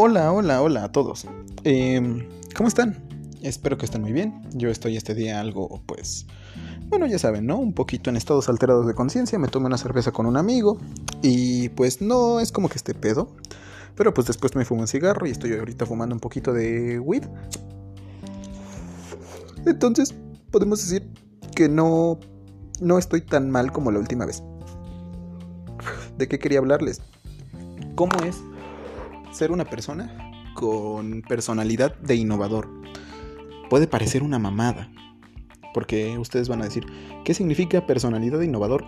Hola, hola, hola a todos. Em, ¿Cómo están? Espero que estén muy bien. Yo estoy este día algo, pues, bueno, ya saben, ¿no? Un poquito en estados alterados de conciencia. Me tomé una cerveza con un amigo y pues no es como que esté pedo. Pero pues después me fumo un cigarro y estoy ahorita fumando un poquito de weed. Entonces, podemos decir que no, no estoy tan mal como la última vez. ¿De qué quería hablarles? ¿Cómo es ser una persona con personalidad de innovador. Puede parecer una mamada, porque ustedes van a decir, ¿qué significa personalidad de innovador?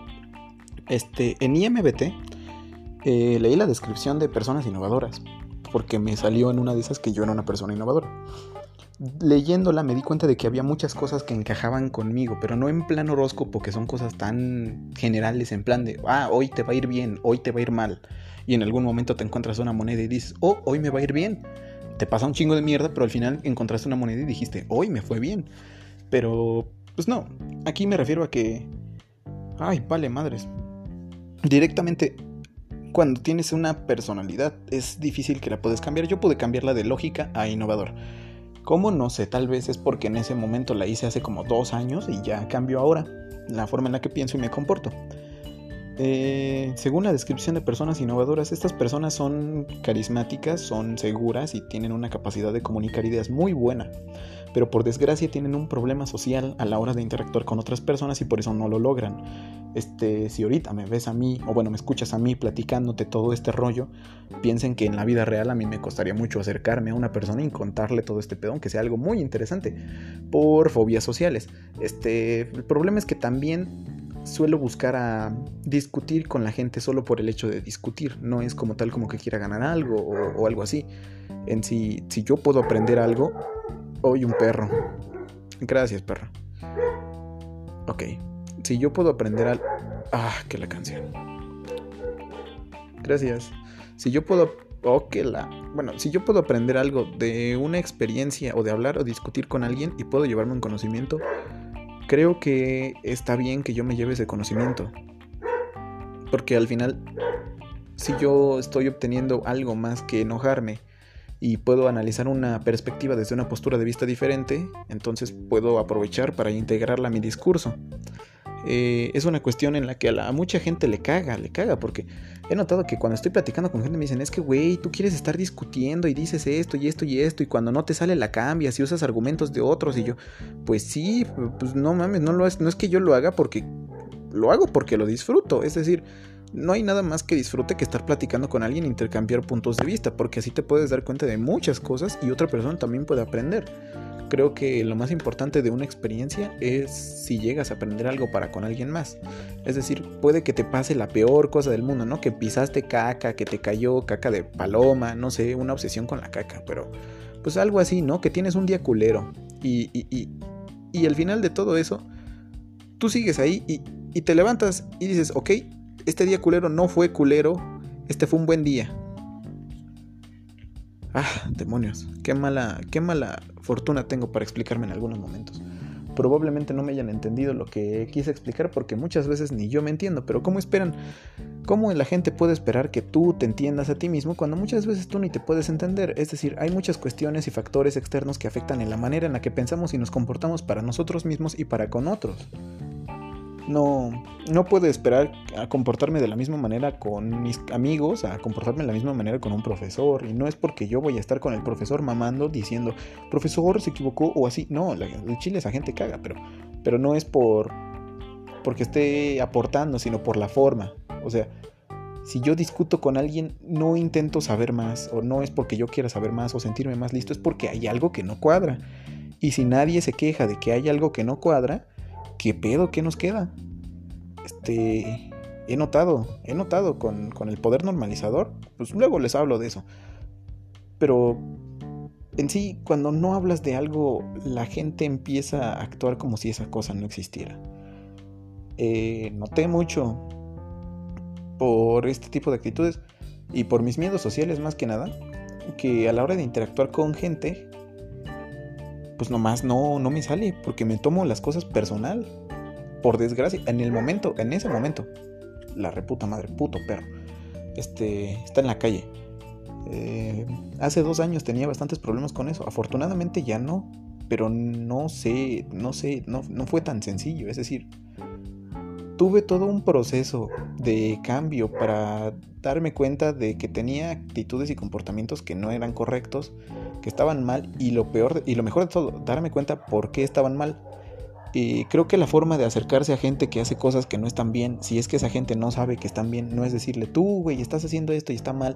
Este, en IMBT eh, leí la descripción de personas innovadoras, porque me salió en una de esas que yo era una persona innovadora. Leyéndola me di cuenta de que había muchas cosas que encajaban conmigo, pero no en plan horóscopo, que son cosas tan generales, en plan de, ah, hoy te va a ir bien, hoy te va a ir mal y en algún momento te encuentras una moneda y dices, oh, hoy me va a ir bien. Te pasa un chingo de mierda, pero al final encontraste una moneda y dijiste, hoy me fue bien. Pero, pues no, aquí me refiero a que, ay, vale, madres. Directamente, cuando tienes una personalidad, es difícil que la puedes cambiar. Yo pude cambiarla de lógica a innovador. ¿Cómo? No sé, tal vez es porque en ese momento la hice hace como dos años y ya cambió ahora la forma en la que pienso y me comporto. Eh, según la descripción de personas innovadoras, estas personas son carismáticas, son seguras y tienen una capacidad de comunicar ideas muy buena, pero por desgracia tienen un problema social a la hora de interactuar con otras personas y por eso no lo logran. Este, si ahorita me ves a mí, o bueno, me escuchas a mí platicándote todo este rollo, piensen que en la vida real a mí me costaría mucho acercarme a una persona y contarle todo este pedón, que sea algo muy interesante, por fobias sociales. Este, el problema es que también suelo buscar a discutir con la gente solo por el hecho de discutir. No es como tal como que quiera ganar algo o, algo así. En si, si yo puedo aprender algo, hoy un perro. Gracias, perro. Ok. Si yo puedo aprender algo... Ah, que la canción. Gracias. Si yo puedo... Oh, que la... Bueno, si yo puedo aprender algo de una experiencia o de hablar o discutir con alguien y puedo llevarme un conocimiento, creo que está bien que yo me lleve ese conocimiento. Porque al final, si yo estoy obteniendo algo más que enojarme y puedo analizar una perspectiva desde una postura de vista diferente, entonces puedo aprovechar para integrarla a mi discurso. Eh, es una cuestión en la que a, mucha gente le caga, le caga, porque he notado que cuando estoy platicando con gente me dicen, es que, güey, tú quieres estar discutiendo y dices esto y esto y esto, y cuando no te sale la cambias y usas argumentos de otros, y yo, pues sí, pues no mames, no, es, no es que yo lo haga porque lo hago porque lo disfruto, es decir, no hay nada más que disfrute que estar platicando con alguien e intercambiar puntos de vista, porque así te puedes dar cuenta de muchas cosas y otra persona también puede aprender creo que lo más importante de una experiencia es si llegas a aprender algo para con alguien más. Es decir, puede que te pase la peor cosa del mundo, ¿no? Que pisaste caca, que te cayó caca de paloma, no sé, una obsesión con la caca, pero pues algo así, ¿no? Que tienes un día culero. Y, y, y, al final de todo eso, tú sigues ahí y, y te levantas y dices, ok, este día culero no fue culero, este fue un buen día. Ah, demonios, qué mala, qué mala fortuna tengo para explicarme en algunos momentos. Probablemente no me hayan entendido lo que quise explicar porque muchas veces ni yo me entiendo, pero ¿cómo esperan? ¿Cómo la gente puede esperar que tú te entiendas a ti mismo cuando muchas veces tú ni te puedes entender? Es decir, hay muchas cuestiones y factores externos que afectan en la manera en la que pensamos y nos comportamos para nosotros mismos y para con otros no, no puedo esperar a comportarme de la misma manera con mis amigos, a comportarme de la misma manera con un profesor. Y no es porque yo voy a estar con el profesor mamando diciendo, profesor se equivocó o así. No, el chile esa gente caga, pero, pero no es por porque esté aportando, sino por la forma. O sea, si yo discuto con alguien, no intento saber más, o no es porque yo quiera saber más o sentirme más listo, es porque hay algo que no cuadra. Y si nadie se queja de que hay algo que no cuadra, ¿qué pedo? ¿Qué nos queda? Este, he notado, he notado con, con el poder normalizador, pues luego les hablo de eso. Pero en sí, cuando no hablas de algo, la gente empieza a actuar como si esa cosa no existiera. Eh, noté mucho por este tipo de actitudes y por mis miedos sociales más que nada, que a la hora de interactuar con gente, pues nomás no, no me sale, porque me tomo las cosas personal. Por desgracia, en el momento, en ese momento, la reputa madre, puto perro, este, está en la calle. Eh, hace dos años tenía bastantes problemas con eso. Afortunadamente ya no. Pero no sé, no sé, no, no fue tan sencillo. Es decir, tuve todo un proceso de cambio para darme cuenta de que tenía actitudes y comportamientos que no eran correctos, que estaban mal y lo peor y lo mejor de todo, darme cuenta por qué estaban mal. Y creo que la forma de acercarse a gente que hace cosas que no están bien, si es que esa gente no sabe que están bien, no es decirle, tú, güey, estás haciendo esto y está mal,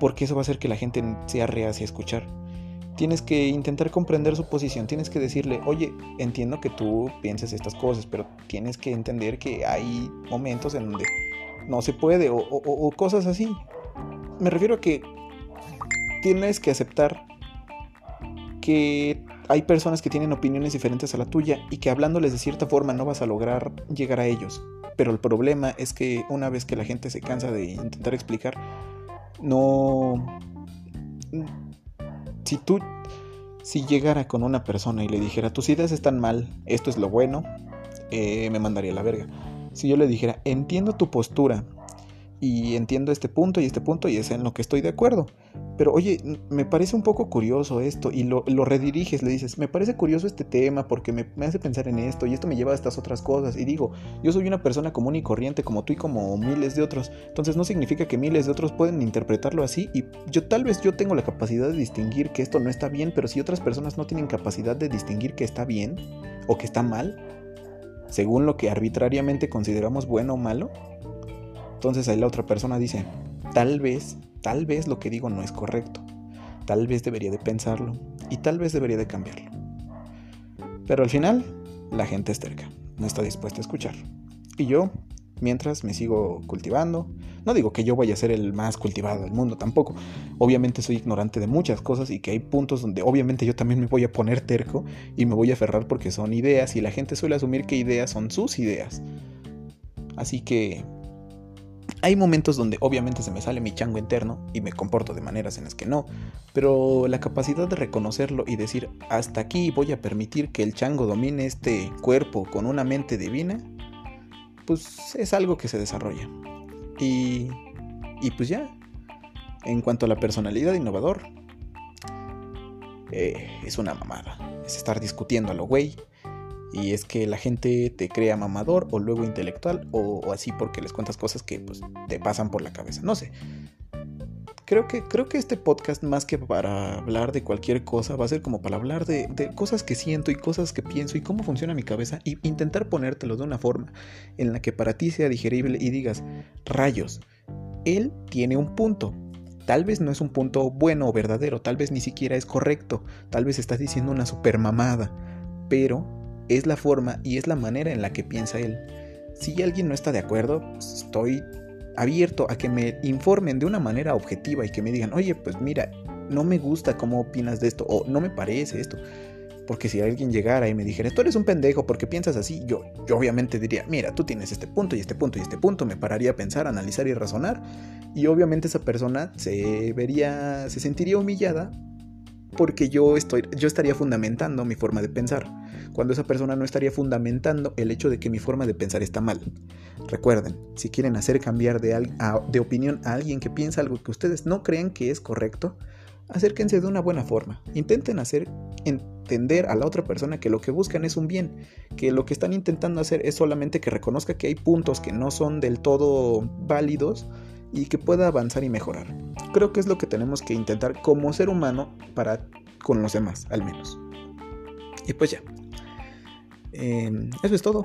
porque eso va a hacer que la gente sea reacia a escuchar. Tienes que intentar comprender su posición, tienes que decirle, oye, entiendo que tú pienses estas cosas, pero tienes que entender que hay momentos en donde no se puede o, cosas así. Me refiero a que tienes que aceptar que hay personas que tienen opiniones diferentes a la tuya y que hablándoles de cierta forma no vas a lograr llegar a ellos. Pero el problema es que una vez que la gente se cansa de intentar explicar, no... Si tú, si llegara con una persona y le dijera, tus ideas están mal, esto es lo bueno, eh, me mandaría a la verga. Si yo le dijera, entiendo tu postura y entiendo este punto y este punto y es en lo que estoy de acuerdo. Pero oye, me parece un poco curioso esto y lo, rediriges, le dices, me parece curioso este tema porque me, me, hace pensar en esto y esto me lleva a estas otras cosas. Y digo, yo soy una persona común y corriente como tú y como miles de otros. Entonces no significa que miles de otros pueden interpretarlo así y yo tal vez yo tengo la capacidad de distinguir que esto no está bien, pero si otras personas no tienen capacidad de distinguir que está bien o que está mal, según lo que arbitrariamente consideramos bueno o malo, entonces ahí la otra persona dice, tal vez, tal vez lo que digo no es correcto, tal vez debería de pensarlo y tal vez debería de cambiarlo. Pero al final, la gente es terca, no está dispuesta a escuchar. Y yo, mientras me sigo cultivando. No digo que yo vaya a ser el más cultivado del mundo tampoco. Obviamente soy ignorante de muchas cosas y que hay puntos donde obviamente yo también me voy a poner terco y me voy a aferrar porque son ideas y la gente suele asumir que ideas son sus ideas. Así que hay momentos donde obviamente se me sale mi chango interno y me comporto de maneras en las que no, pero la capacidad de reconocerlo y decir hasta aquí voy a permitir que el chango domine este cuerpo con una mente divina pues es algo que se desarrolla. Y, y pues ya, en cuanto a la personalidad innovador, eh, es una mamada. Es estar discutiendo a lo güey. Y es que la gente te crea mamador o luego intelectual o, así porque les cuentas cosas que pues, te pasan por la cabeza. No sé. Creo que, creo que este podcast, más que para hablar de cualquier cosa, va a ser como para hablar de, cosas que siento y cosas que pienso y cómo funciona mi cabeza y intentar ponértelo de una forma en la que para ti sea digerible y digas, rayos, él tiene un punto. Tal vez no es un punto bueno o verdadero, tal vez ni siquiera es correcto, tal vez estás diciendo una super mamada, pero es la forma y es la manera en la que piensa él. Si alguien no está de acuerdo, estoy abierto a que me informen de una manera objetiva y que me digan, oye, pues mira, no me gusta cómo opinas de esto o no me parece esto. Porque si alguien llegara y me dijera, tú eres un pendejo porque piensas así, yo, yo obviamente diría, mira, tú tienes este punto y este punto y este punto, me pararía a pensar, analizar y razonar. Y obviamente esa persona se vería, se sentiría humillada porque yo, estoy, yo estaría fundamentando mi forma de pensar, cuando esa persona no estaría fundamentando el hecho de que mi forma de pensar está mal. Recuerden, si quieren hacer cambiar de, opinión a alguien que piensa algo que ustedes no creen que es correcto, acérquense de una buena forma. Intenten hacer entender a la otra persona que lo que buscan es un bien, que lo que están intentando hacer es solamente que reconozca que hay puntos que no son del todo válidos y que pueda avanzar y mejorar. Creo que es lo que tenemos que intentar como ser humano para con los demás, al menos. Y pues ya. Em, eso es todo.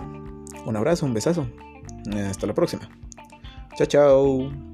Un abrazo, un besazo. Hasta la próxima. Chao, chao.